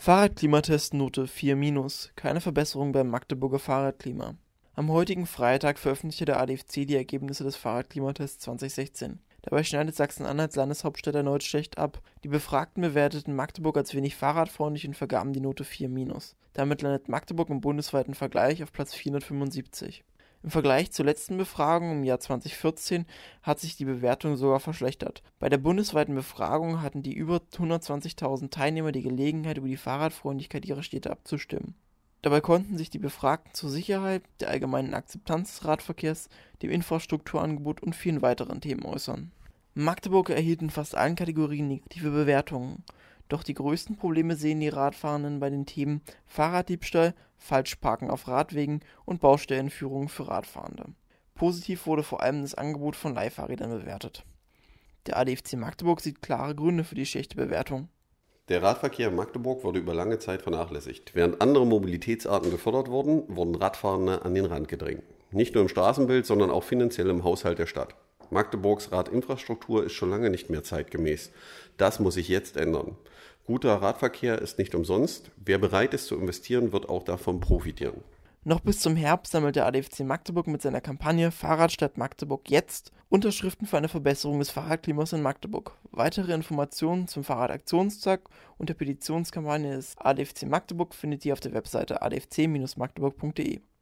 Fahrradklimatest Note 4-, keine Verbesserung beim Magdeburger Fahrradklima. Am heutigen Freitag veröffentlichte der ADFC die Ergebnisse des Fahrradklimatests 2016. Dabei schneidet Sachsen-Anhalts Landeshauptstadt erneut schlecht ab. Die Befragten bewerteten Magdeburg als wenig fahrradfreundlich und vergaben die Note 4-. Damit landet Magdeburg im bundesweiten Vergleich auf Platz 475. Im Vergleich zur letzten Befragung im Jahr 2014 hat sich die Bewertung sogar verschlechtert. Bei der bundesweiten Befragung hatten die über 120.000 Teilnehmer die Gelegenheit, über die Fahrradfreundlichkeit ihrer Städte abzustimmen. Dabei konnten sich die Befragten zur Sicherheit, der allgemeinen Akzeptanz des Radverkehrs, dem Infrastrukturangebot und vielen weiteren Themen äußern. Magdeburg erhielt in fast allen Kategorien negative Bewertungen doch die größten Probleme sehen die Radfahrenden bei den Themen Fahrraddiebstahl, Falschparken auf Radwegen und Baustellenführungen für Radfahrende. Positiv wurde vor allem das Angebot von Leihfahrrädern bewertet. Der ADFC Magdeburg sieht klare Gründe für die schlechte Bewertung. Der Radverkehr in Magdeburg wurde über lange Zeit vernachlässigt. Während andere Mobilitätsarten gefördert wurden, wurden Radfahrende an den Rand gedrängt. Nicht nur im Straßenbild, sondern auch finanziell im Haushalt der Stadt. Magdeburgs Radinfrastruktur ist schon lange nicht mehr zeitgemäß. Das muss sich jetzt ändern. Guter Radverkehr ist nicht umsonst. Wer bereit ist zu investieren, wird auch davon profitieren. Noch bis zum Herbst sammelt der ADFC Magdeburg mit seiner Kampagne Fahrradstadt Magdeburg jetzt Unterschriften für eine Verbesserung des Fahrradklimas in Magdeburg. Weitere Informationen zum Fahrradaktionstag und der Petitionskampagne des ADFC Magdeburg findet ihr auf der Webseite adfc-magdeburg.de.